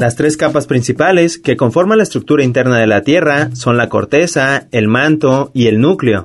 Las tres capas principales que conforman la estructura interna de la Tierra son la corteza, el manto y el núcleo.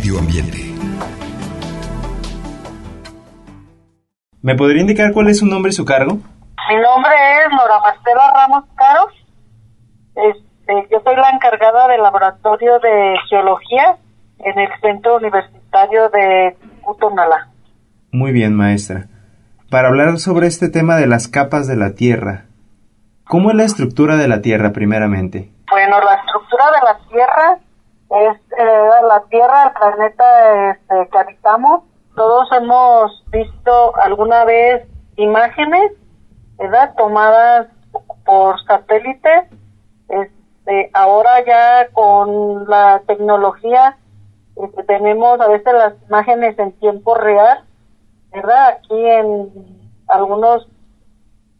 Medio ambiente. ¿Me podría indicar cuál es su nombre y su cargo? Mi nombre es Nora Marcela Ramos Caros. Este, yo soy la encargada del laboratorio de geología en el Centro Universitario de Cutonalá. Muy bien, maestra. Para hablar sobre este tema de las capas de la Tierra, ¿cómo es la estructura de la Tierra primeramente? Bueno, la estructura de la Tierra es eh, la Tierra, el planeta este, que habitamos. Todos hemos visto alguna vez imágenes, ¿verdad? Tomadas por satélite. Este, ahora ya con la tecnología este, tenemos a veces las imágenes en tiempo real, ¿verdad? Aquí en algunos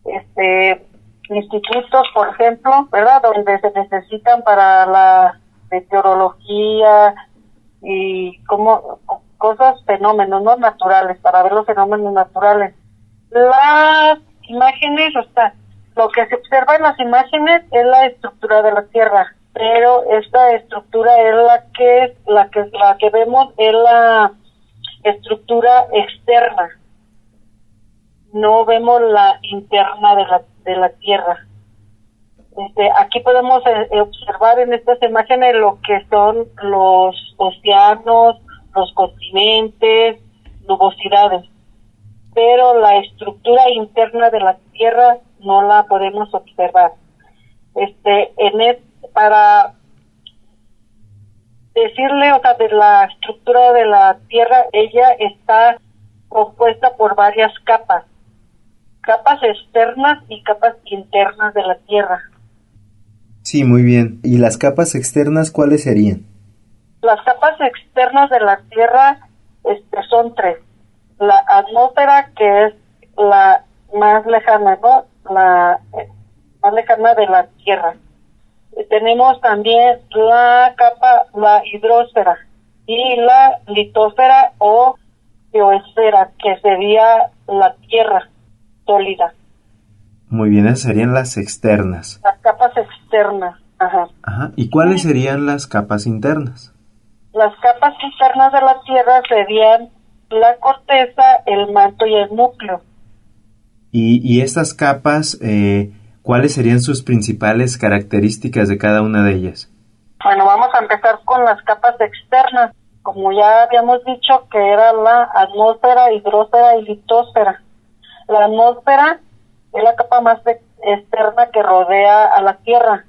este, institutos, por ejemplo, ¿verdad? Donde se necesitan para la meteorología y como cosas, fenómenos no naturales, para ver los fenómenos naturales. Las imágenes, o sea, lo que se observa en las imágenes es la estructura de la Tierra, pero esta estructura es la que la que la que vemos es la estructura externa. No vemos la interna de la de la Tierra. Este, aquí podemos eh, observar en estas imágenes lo que son los océanos, los continentes, nubosidades, pero la estructura interna de la Tierra no la podemos observar. Este, en para decirle, o sea, de la estructura de la Tierra, ella está compuesta por varias capas, capas externas y capas internas de la Tierra. Sí, muy bien. ¿Y las capas externas cuáles serían? Las capas externas de la Tierra este, son tres. La atmósfera, que es la más lejana, ¿no? La eh, más lejana de la Tierra. Tenemos también la capa, la hidrosfera y la litosfera o geosfera, que sería la Tierra sólida. Muy bien, esas serían las externas. Las capas externas, ajá. Ajá. ¿Y cuáles serían las capas internas? Las capas internas de la Tierra serían la corteza, el manto y el núcleo. ¿Y, y estas capas, eh, cuáles serían sus principales características de cada una de ellas? Bueno, vamos a empezar con las capas externas. Como ya habíamos dicho que era la atmósfera, hidrosfera y litosfera. La atmósfera es la capa más externa que rodea a la Tierra.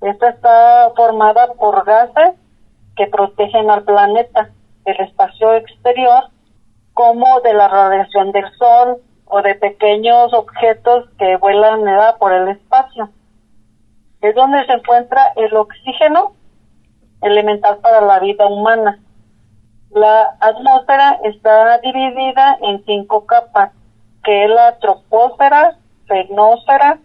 Esta está formada por gases que protegen al planeta del espacio exterior, como de la radiación del Sol o de pequeños objetos que vuelan por el espacio. Es donde se encuentra el oxígeno, elemental para la vida humana. La atmósfera está dividida en cinco capas que es la troposfera, fenósfera,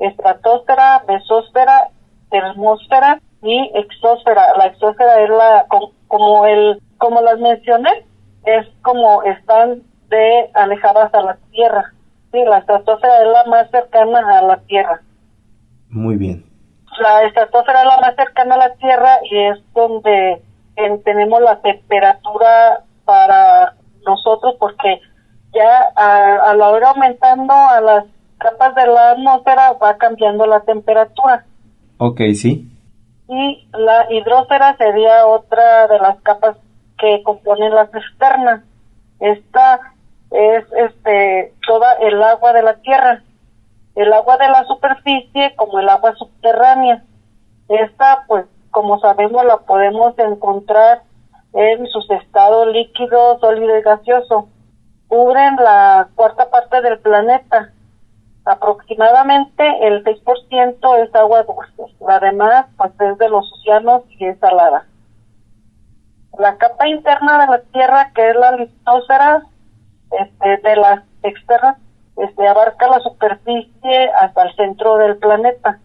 estratosfera, mesósfera, termósfera y exósfera. La exósfera es la como el como las mencioné, es como están de alejadas a la Tierra. Sí, la estratosfera es la más cercana a la Tierra. Muy bien. La estratosfera es la más cercana a la Tierra y es donde tenemos la temperatura para nosotros porque ya a, a la hora aumentando a las capas de la atmósfera va cambiando la temperatura. Ok, sí. Y la hidrosfera sería otra de las capas que componen las externas. Esta es este toda el agua de la tierra, el agua de la superficie como el agua subterránea. Esta, pues, como sabemos, la podemos encontrar en sus estados líquido, sólido y gaseoso. Cubren la cuarta parte del planeta. Aproximadamente el 6% es agua dulce. La demás, pues, es de los océanos y es salada. La capa interna de la Tierra, que es la litosfera, este, de las externas, este, abarca la superficie hasta el centro del planeta.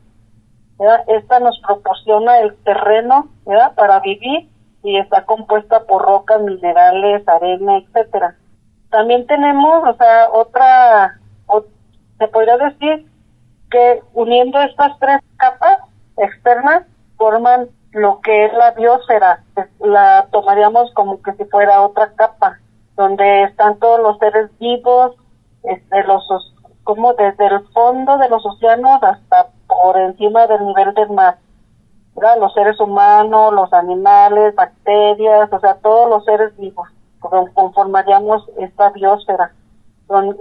Esta nos proporciona el terreno para vivir y está compuesta por rocas, minerales, arena, etcétera. También tenemos, o sea, otra, se podría decir que uniendo estas tres capas externas forman lo que es la biosfera. La tomaríamos como que si fuera otra capa, donde están todos los seres vivos, este, los, como desde el fondo de los océanos hasta por encima del nivel del mar. Los seres humanos, los animales, bacterias, o sea, todos los seres vivos conformaríamos esta biosfera.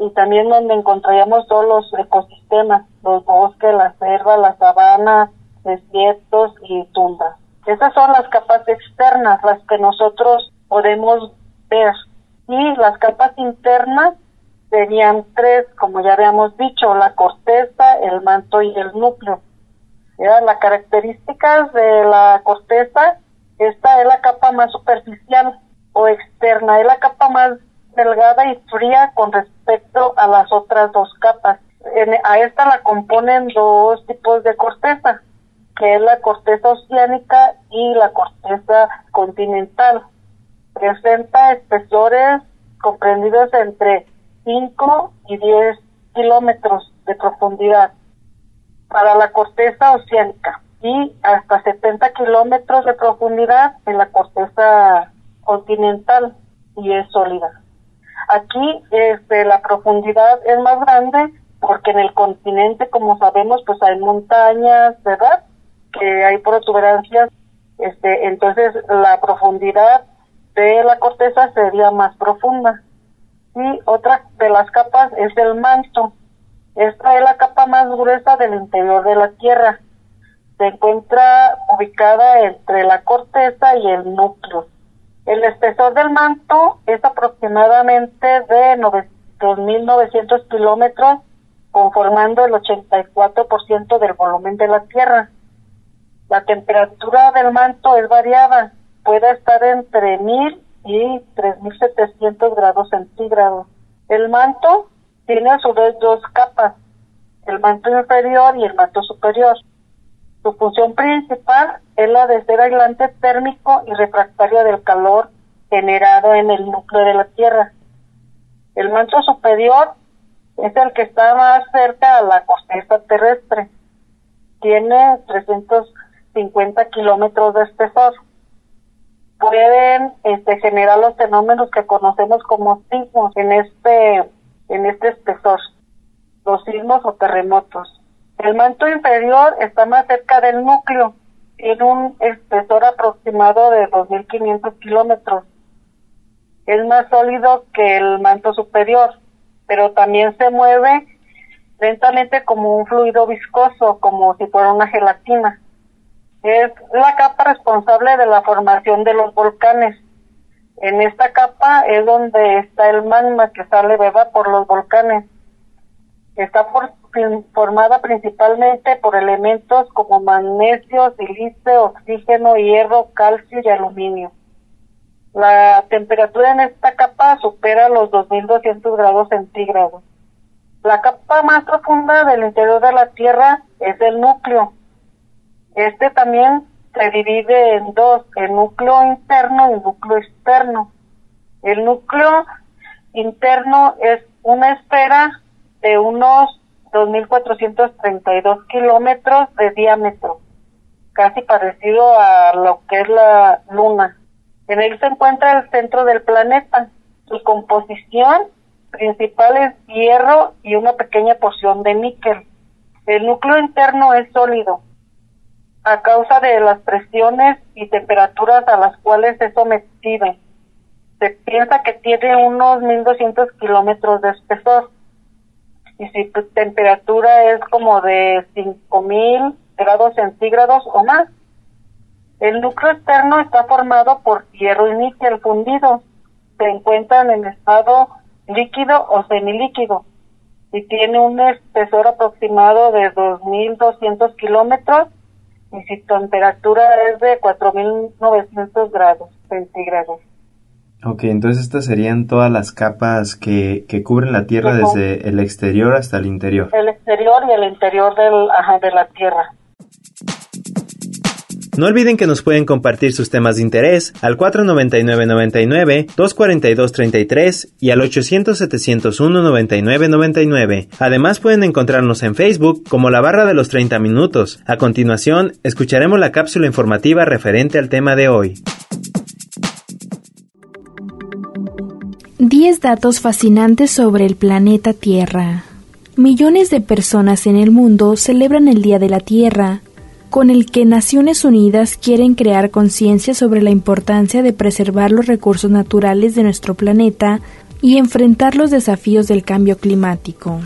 y también donde encontraríamos todos los ecosistemas, los bosques, las selvas, las sabanas, desiertos y tumbas. Esas son las capas externas, las que nosotros podemos ver. Y las capas internas serían tres, como ya habíamos dicho, la corteza, el manto y el núcleo. Las características de la corteza, esta es la capa más superficial o externa, es la capa más delgada y fría con respecto a las otras dos capas. a esta la componen dos tipos de corteza, que es la corteza oceánica y la corteza continental. Presenta espesores comprendidos entre 5 y 10 kilómetros de profundidad para la corteza oceánica y hasta 70 kilómetros de profundidad en la corteza continental y es sólida. Aquí este, la profundidad es más grande porque en el continente, como sabemos, pues hay montañas, ¿verdad? Que hay protuberancias, este, entonces la profundidad de la corteza sería más profunda y otra de las capas es el manto. Esta es la capa más gruesa del interior de la Tierra. Se encuentra ubicada entre la corteza y el núcleo. El espesor del manto es aproximadamente de 2.900 kilómetros, conformando el 84% del volumen de la Tierra. La temperatura del manto es variada, puede estar entre 1.000 y 3.700 grados centígrados. El manto tiene a su vez dos capas, el manto inferior y el manto superior. Su función principal es la de ser aislante térmico y refractario del calor generado en el núcleo de la Tierra. El manto superior es el que está más cerca a la corteza terrestre. Tiene 350 kilómetros de espesor pueden este, generar los fenómenos que conocemos como sismos en este, en este espesor, los sismos o terremotos. El manto inferior está más cerca del núcleo, tiene un espesor aproximado de 2.500 kilómetros. Es más sólido que el manto superior, pero también se mueve lentamente como un fluido viscoso, como si fuera una gelatina es la capa responsable de la formación de los volcanes. En esta capa es donde está el magma que sale beba por los volcanes. Está formada principalmente por elementos como magnesio, silicio, oxígeno, hierro, calcio y aluminio. La temperatura en esta capa supera los 2200 grados centígrados. La capa más profunda del interior de la Tierra es el núcleo, este también se divide en dos, el núcleo interno y el núcleo externo. El núcleo interno es una esfera de unos 2.432 kilómetros de diámetro, casi parecido a lo que es la Luna. En él se encuentra el centro del planeta. Su composición principal es hierro y una pequeña porción de níquel. El núcleo interno es sólido a causa de las presiones y temperaturas a las cuales es sometido. Se piensa que tiene unos 1200 kilómetros de espesor y si tu temperatura es como de 5000 grados centígrados o más. El núcleo externo está formado por hierro y níquel fundidos. Se encuentran en estado líquido o semilíquido y tiene un espesor aproximado de 2.200 kilómetros y su temperatura es de 4.900 grados centígrados. Ok, entonces estas serían todas las capas que, que cubren la Tierra desde el exterior hasta el interior. El exterior y el interior del, ajá, de la Tierra. No olviden que nos pueden compartir sus temas de interés al 499-99, 242-33 y al 800-701-9999. Además pueden encontrarnos en Facebook como la barra de los 30 minutos. A continuación, escucharemos la cápsula informativa referente al tema de hoy. 10 datos fascinantes sobre el planeta Tierra. Millones de personas en el mundo celebran el Día de la Tierra, con el que Naciones Unidas quieren crear conciencia sobre la importancia de preservar los recursos naturales de nuestro planeta y enfrentar los desafíos del cambio climático.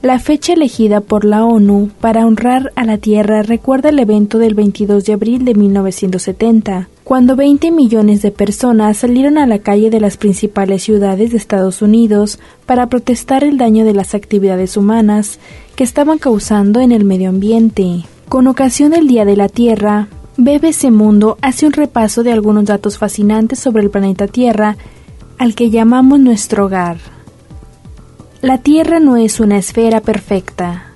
La fecha elegida por la ONU para honrar a la Tierra recuerda el evento del 22 de abril de 1970, cuando 20 millones de personas salieron a la calle de las principales ciudades de Estados Unidos para protestar el daño de las actividades humanas que estaban causando en el medio ambiente. Con ocasión del Día de la Tierra, BBC Mundo hace un repaso de algunos datos fascinantes sobre el planeta Tierra, al que llamamos nuestro hogar. La Tierra no es una esfera perfecta.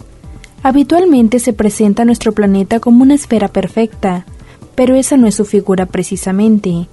Habitualmente se presenta nuestro planeta como una esfera perfecta, pero esa no es su figura precisamente.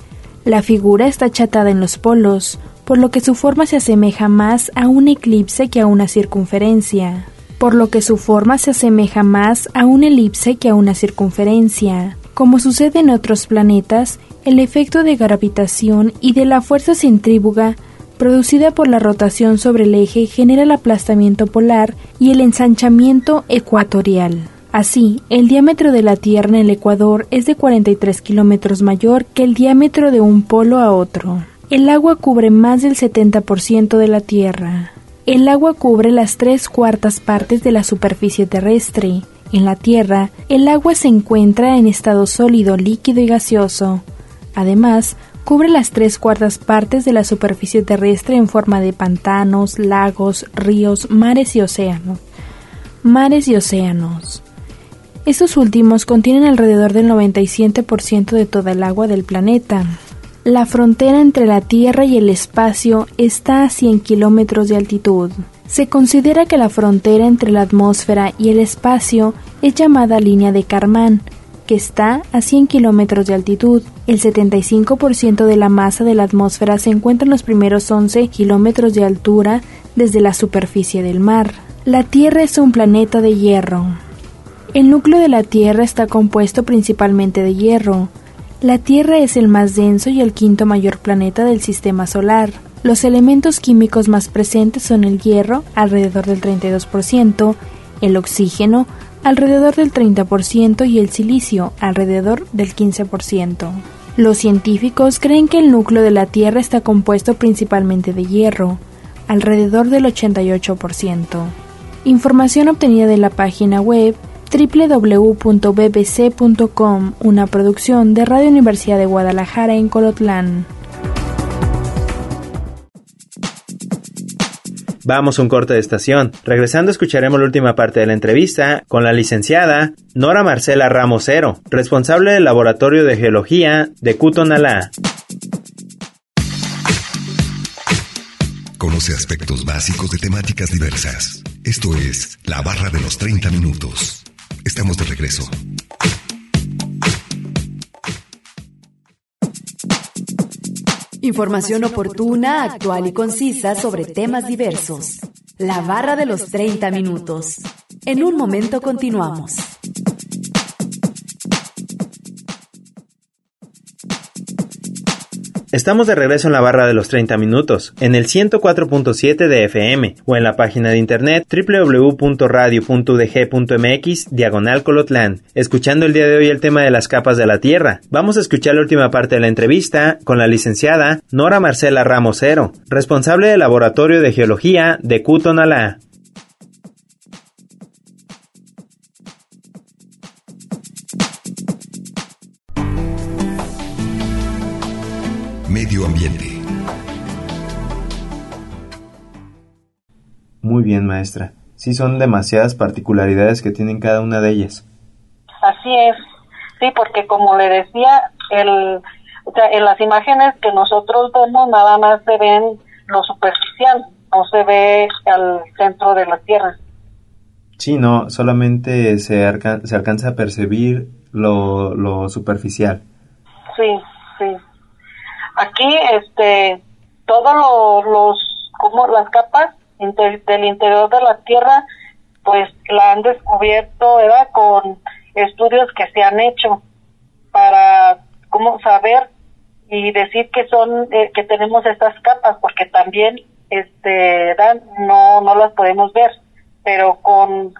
La figura está achatada en los polos, por lo que su forma se asemeja más a un eclipse que a una circunferencia por lo que su forma se asemeja más a una elipse que a una circunferencia. Como sucede en otros planetas, el efecto de gravitación y de la fuerza centrífuga producida por la rotación sobre el eje genera el aplastamiento polar y el ensanchamiento ecuatorial. Así, el diámetro de la Tierra en el Ecuador es de 43 kilómetros mayor que el diámetro de un polo a otro. El agua cubre más del 70% de la Tierra. El agua cubre las tres cuartas partes de la superficie terrestre. En la Tierra, el agua se encuentra en estado sólido, líquido y gaseoso. Además, cubre las tres cuartas partes de la superficie terrestre en forma de pantanos, lagos, ríos, mares y océanos. Mares y océanos. Estos últimos contienen alrededor del 97% de toda el agua del planeta. La frontera entre la Tierra y el espacio está a 100 kilómetros de altitud. Se considera que la frontera entre la atmósfera y el espacio es llamada línea de Karman, que está a 100 kilómetros de altitud. El 75% de la masa de la atmósfera se encuentra en los primeros 11 kilómetros de altura desde la superficie del mar. La Tierra es un planeta de hierro. El núcleo de la Tierra está compuesto principalmente de hierro. La Tierra es el más denso y el quinto mayor planeta del sistema solar. Los elementos químicos más presentes son el hierro, alrededor del 32%, el oxígeno, alrededor del 30% y el silicio, alrededor del 15%. Los científicos creen que el núcleo de la Tierra está compuesto principalmente de hierro, alrededor del 88%. Información obtenida de la página web www.bbc.com, una producción de Radio Universidad de Guadalajara en Colotlán. Vamos a un corte de estación. Regresando escucharemos la última parte de la entrevista con la licenciada Nora Marcela Ramosero, responsable del Laboratorio de Geología de Cutonalá. Conoce aspectos básicos de temáticas diversas. Esto es La Barra de los 30 Minutos. Estamos de regreso. Información oportuna, actual y concisa sobre temas diversos. La barra de los 30 minutos. En un momento continuamos. Estamos de regreso en la barra de los 30 minutos, en el 104.7 de FM o en la página de internet www.radio.udg.mx diagonal Colotlán, escuchando el día de hoy el tema de las capas de la Tierra. Vamos a escuchar la última parte de la entrevista con la licenciada Nora Marcela Ramosero, responsable del Laboratorio de Geología de Cutonalá. Medio ambiente. Muy bien, maestra. Sí, son demasiadas particularidades que tienen cada una de ellas. Así es. Sí, porque como le decía, el, o sea, en las imágenes que nosotros vemos nada más se ven lo superficial, no se ve al centro de la Tierra. Sí, no, solamente se, se alcanza a percibir lo, lo superficial. Sí, sí. Aquí, este, todos los, como las capas del interior de la Tierra, pues la han descubierto, ¿verdad? Con estudios que se han hecho para, cómo saber y decir que son, eh, que tenemos estas capas, porque también, este, no, no las podemos ver, pero con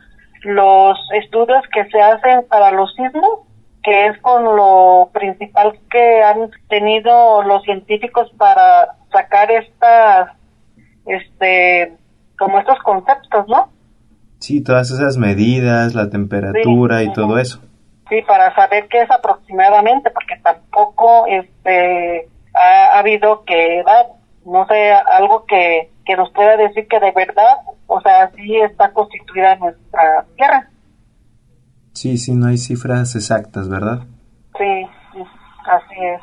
los estudios que se hacen para los sismos, que es con lo principal que han tenido los científicos para sacar estas, este, como estos conceptos, ¿no? Sí, todas esas medidas, la temperatura y todo eso. Sí, para saber qué es aproximadamente, porque tampoco, este, ha, habido que, no sé, algo que, que nos pueda decir que de verdad, o sea, sí está constituida nuestra Tierra. Sí, sí, no hay cifras exactas, ¿verdad? Sí, así es.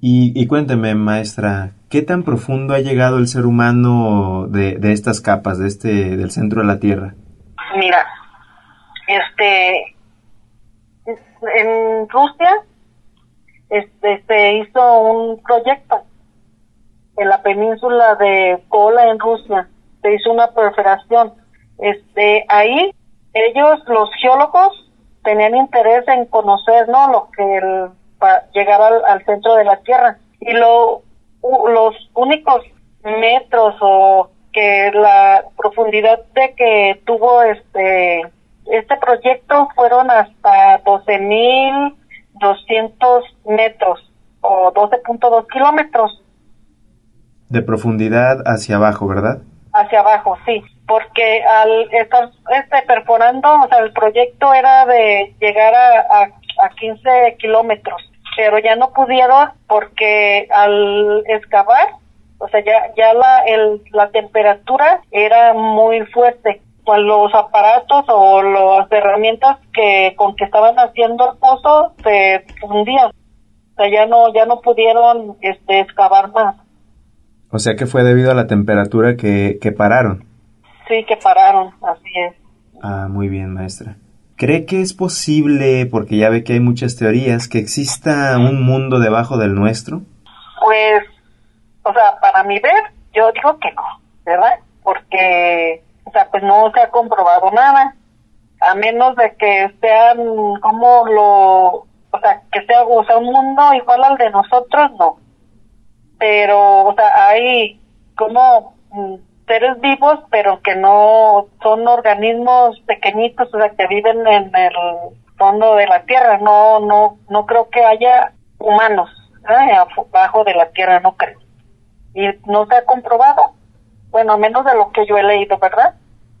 Y, y cuénteme, maestra, ¿qué tan profundo ha llegado el ser humano de, de estas capas, de este, del centro de la Tierra? Mira, este, en Rusia, este, se hizo un proyecto en la península de Kola, en Rusia, se hizo una perforación. Este, ahí, ellos, los geólogos, tenían interés en conocer no lo que el, para llegar al, centro de la tierra y lo los únicos metros o que la profundidad de que tuvo este este proyecto fueron hasta 12.200 metros o 12.2 kilómetros. De profundidad hacia abajo, ¿verdad? Hacia abajo, sí porque al estar este, perforando, o sea, el proyecto era de llegar a, a, 15 kilómetros, pero ya no pudieron porque al excavar, o sea, ya, ya la, el, la temperatura era muy fuerte. Pues los aparatos o las herramientas que con que estaban haciendo el pozo se fundían. O sea, ya no, ya no pudieron este, excavar más. O sea que fue debido a la temperatura que, que pararon. Sí, que pararon, así es. Ah, muy bien, maestra. ¿Cree que es posible, porque ya ve que hay muchas teorías, que exista un mundo debajo del nuestro? Pues, o sea, para mi ver, yo digo que no, ¿verdad? Porque, o sea, pues no se ha comprobado nada, a menos de que sean como lo, o sea, que sea, o sea, un mundo igual al de nosotros, no. Pero, o sea, hay como seres vivos, pero que no son organismos pequeñitos, o sea, que viven en el fondo de la tierra. No, no, no creo que haya humanos ¿eh? abajo de la tierra, no creo. Y no se ha comprobado. Bueno, a menos de lo que yo he leído, ¿verdad?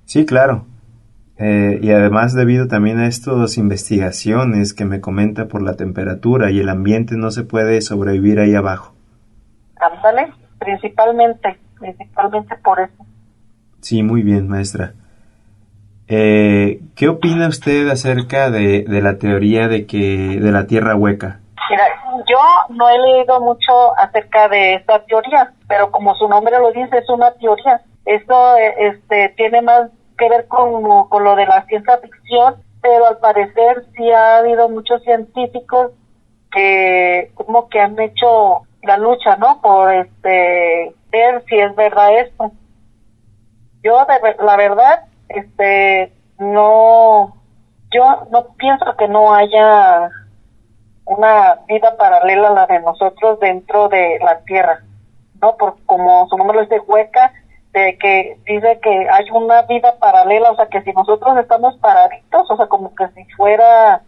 Sí, claro. Eh, y además debido también a estas investigaciones que me comenta por la temperatura y el ambiente no se puede sobrevivir ahí abajo. Ándale, principalmente principalmente por eso. Sí, muy bien, maestra. Eh, ¿Qué opina usted acerca de, de, la teoría de que de la Tierra hueca? Mira, yo no he leído mucho acerca de esta teoría, pero como su nombre lo dice, es una teoría. Esto este, tiene más que ver con, con lo de la ciencia ficción, pero al parecer sí ha habido muchos científicos que como que han hecho la lucha, ¿no? Por este ver si es verdad esto. Yo de la verdad, este, no, yo no pienso que no haya una vida paralela a la de nosotros dentro de la Tierra, ¿no? Por como su nombre es de hueca, de que dice que hay una vida paralela, o sea, que si nosotros estamos paraditos, o sea, como que si fuera,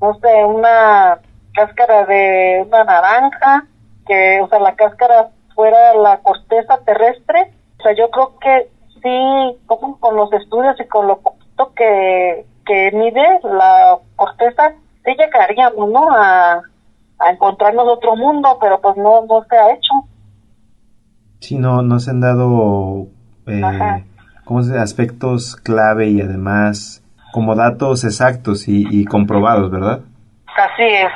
no sé, una cáscara de una naranja, que, o sea, la cáscara fuera la corteza terrestre, o sea, yo creo que sí, como con los estudios y con lo poquito que, que mide la corteza, sí llegaríamos, ¿no? A, a encontrarnos otro mundo, pero pues no, no se ha hecho. Sí, no, no se han dado eh, ¿cómo se, aspectos clave y además como datos exactos y, y comprobados, ¿verdad? Así es.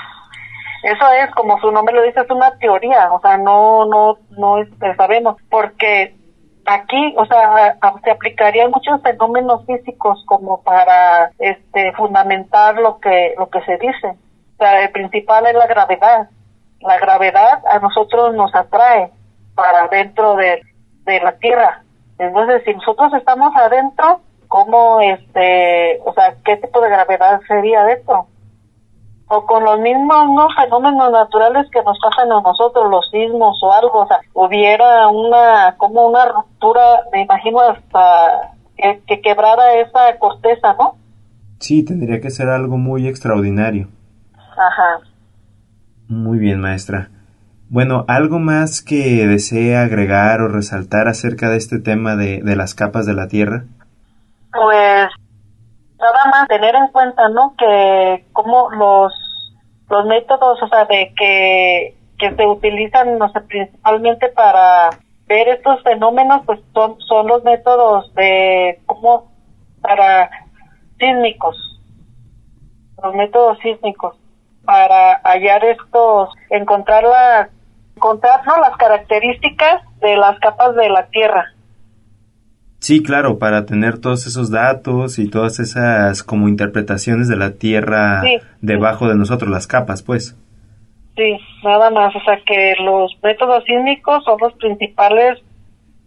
Eso es, como su nombre lo dice, es una teoría, o sea, no, no, no este, sabemos, porque aquí, o sea, se aplicarían muchos fenómenos físicos como para, este, fundamentar lo que, lo que se dice. O sea, el principal es la gravedad. La gravedad a nosotros nos atrae para dentro de, de la Tierra. Entonces, si nosotros estamos adentro, ¿cómo, este, o sea, qué tipo de gravedad sería esto? O con los mismos ¿no? fenómenos naturales que nos pasan a nosotros, los sismos o algo, o sea, hubiera una, como una ruptura, me imagino hasta que, que quebrara esa corteza, ¿no? Sí, tendría que ser algo muy extraordinario. Ajá. Muy bien, maestra. Bueno, ¿algo más que desee agregar o resaltar acerca de este tema de, de las capas de la Tierra? Pues nada más tener en cuenta, ¿no? Que como los los métodos, o sea, de que que se utilizan, no sé, principalmente para ver estos fenómenos, pues son son los métodos de como para sísmicos, los métodos sísmicos para hallar estos, encontrar las, encontrar ¿no? las características de las capas de la Tierra. Sí, claro, para tener todos esos datos y todas esas como interpretaciones de la Tierra debajo de nosotros, las capas, pues. Sí, nada más, o sea que los métodos sísmicos son los principales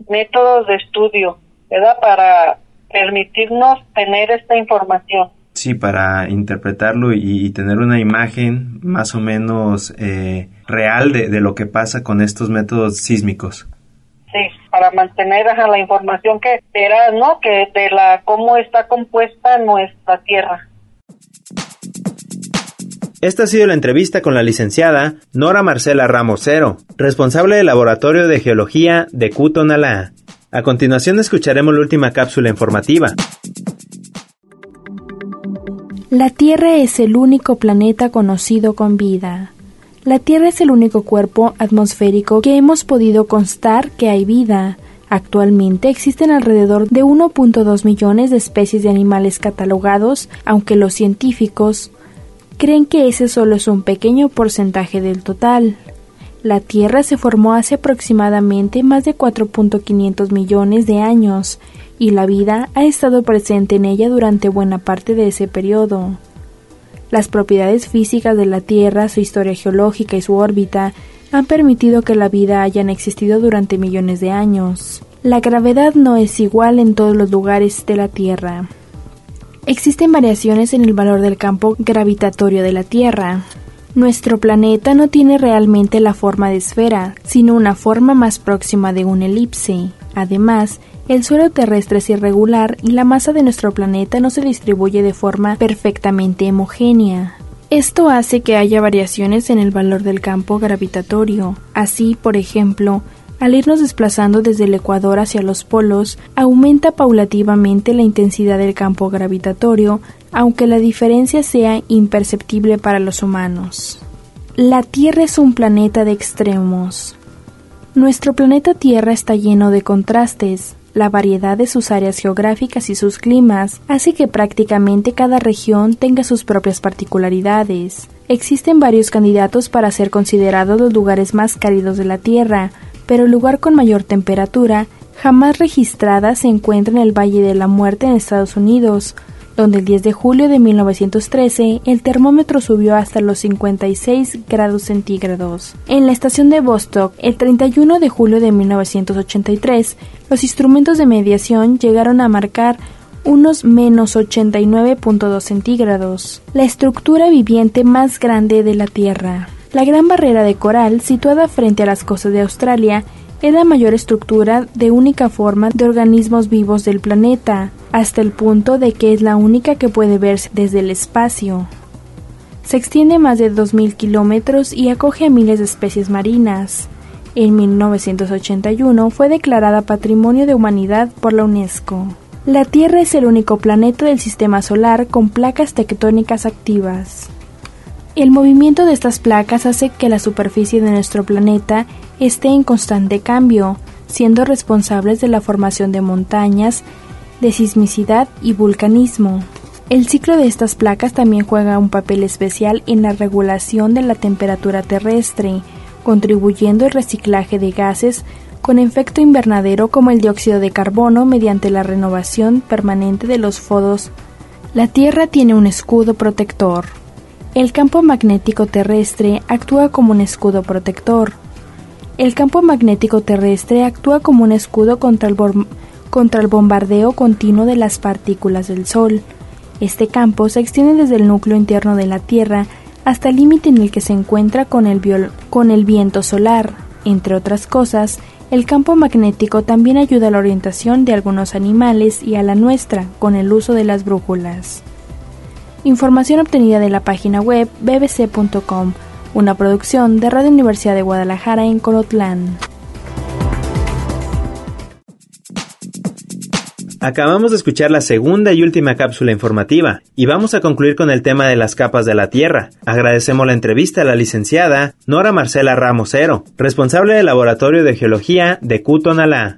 métodos de estudio, ¿verdad? Para permitirnos tener esta información. Sí, para interpretarlo y, tener una imagen más o menos eh, real de, de lo que pasa con estos métodos sísmicos sí, para mantener la información que era, ¿no? Que de la cómo está compuesta nuestra tierra. Esta ha sido la entrevista con la licenciada Nora Marcela Ramosero, responsable del Laboratorio de Geología de Cutonalá. A continuación escucharemos la última cápsula informativa. La Tierra es el único planeta conocido con vida. La Tierra es el único cuerpo atmosférico que hemos podido constar que hay vida. Actualmente existen alrededor de 1.2 millones de especies de animales catalogados, aunque los científicos creen que ese solo es un pequeño porcentaje del total. La Tierra se formó hace aproximadamente más de 4.500 millones de años, y la vida ha estado presente en ella durante buena parte de ese periodo. Las propiedades físicas de la Tierra, su historia geológica y su órbita han permitido que la vida hayan existido durante millones de años. La gravedad no es igual en todos los lugares de la Tierra. Existen variaciones en el valor del campo gravitatorio de la Tierra. Nuestro planeta no tiene realmente la forma de esfera, sino una forma más próxima de un elipse. Además, el suelo terrestre es irregular y la masa de nuestro planeta no se distribuye de forma perfectamente homogénea. Esto hace que haya variaciones en el valor del campo gravitatorio. Así, por ejemplo, al irnos desplazando desde el ecuador hacia los polos, aumenta paulativamente la intensidad del campo gravitatorio, aunque la diferencia sea imperceptible para los humanos. La Tierra es un planeta de extremos. Nuestro planeta Tierra está lleno de contrastes, la variedad de sus áreas geográficas y sus climas hace que prácticamente cada región tenga sus propias particularidades. Existen varios candidatos para ser considerados los lugares más cálidos de la Tierra, pero el lugar con mayor temperatura jamás registrada se encuentra en el Valle de la Muerte en Estados Unidos, donde el 10 de julio de 1913 el termómetro subió hasta los 56 grados centígrados. En la estación de Vostok, el 31 de julio de 1983, los instrumentos de mediación llegaron a marcar unos menos 89.2 centígrados, la estructura viviente más grande de la Tierra. La Gran Barrera de Coral, situada frente a las costas de Australia, es la mayor estructura de única forma de organismos vivos del planeta, hasta el punto de que es la única que puede verse desde el espacio. Se extiende más de 2.000 kilómetros y acoge a miles de especies marinas. En 1981 fue declarada Patrimonio de Humanidad por la UNESCO. La Tierra es el único planeta del sistema solar con placas tectónicas activas. El movimiento de estas placas hace que la superficie de nuestro planeta esté en constante cambio, siendo responsables de la formación de montañas, de sismicidad y vulcanismo. El ciclo de estas placas también juega un papel especial en la regulación de la temperatura terrestre, contribuyendo al reciclaje de gases con efecto invernadero como el dióxido de carbono mediante la renovación permanente de los fodos. La Tierra tiene un escudo protector. El campo magnético terrestre actúa como un escudo protector. El campo magnético terrestre actúa como un escudo contra el, contra el bombardeo continuo de las partículas del Sol. Este campo se extiende desde el núcleo interno de la Tierra hasta el límite en el que se encuentra con el, con el viento solar. Entre otras cosas, el campo magnético también ayuda a la orientación de algunos animales y a la nuestra con el uso de las brújulas. Información obtenida de la página web bbc.com, una producción de Radio Universidad de Guadalajara en Colotlán. Acabamos de escuchar la segunda y última cápsula informativa y vamos a concluir con el tema de las capas de la Tierra. Agradecemos la entrevista a la licenciada Nora Marcela Ramosero, responsable del Laboratorio de Geología de Cutonalá.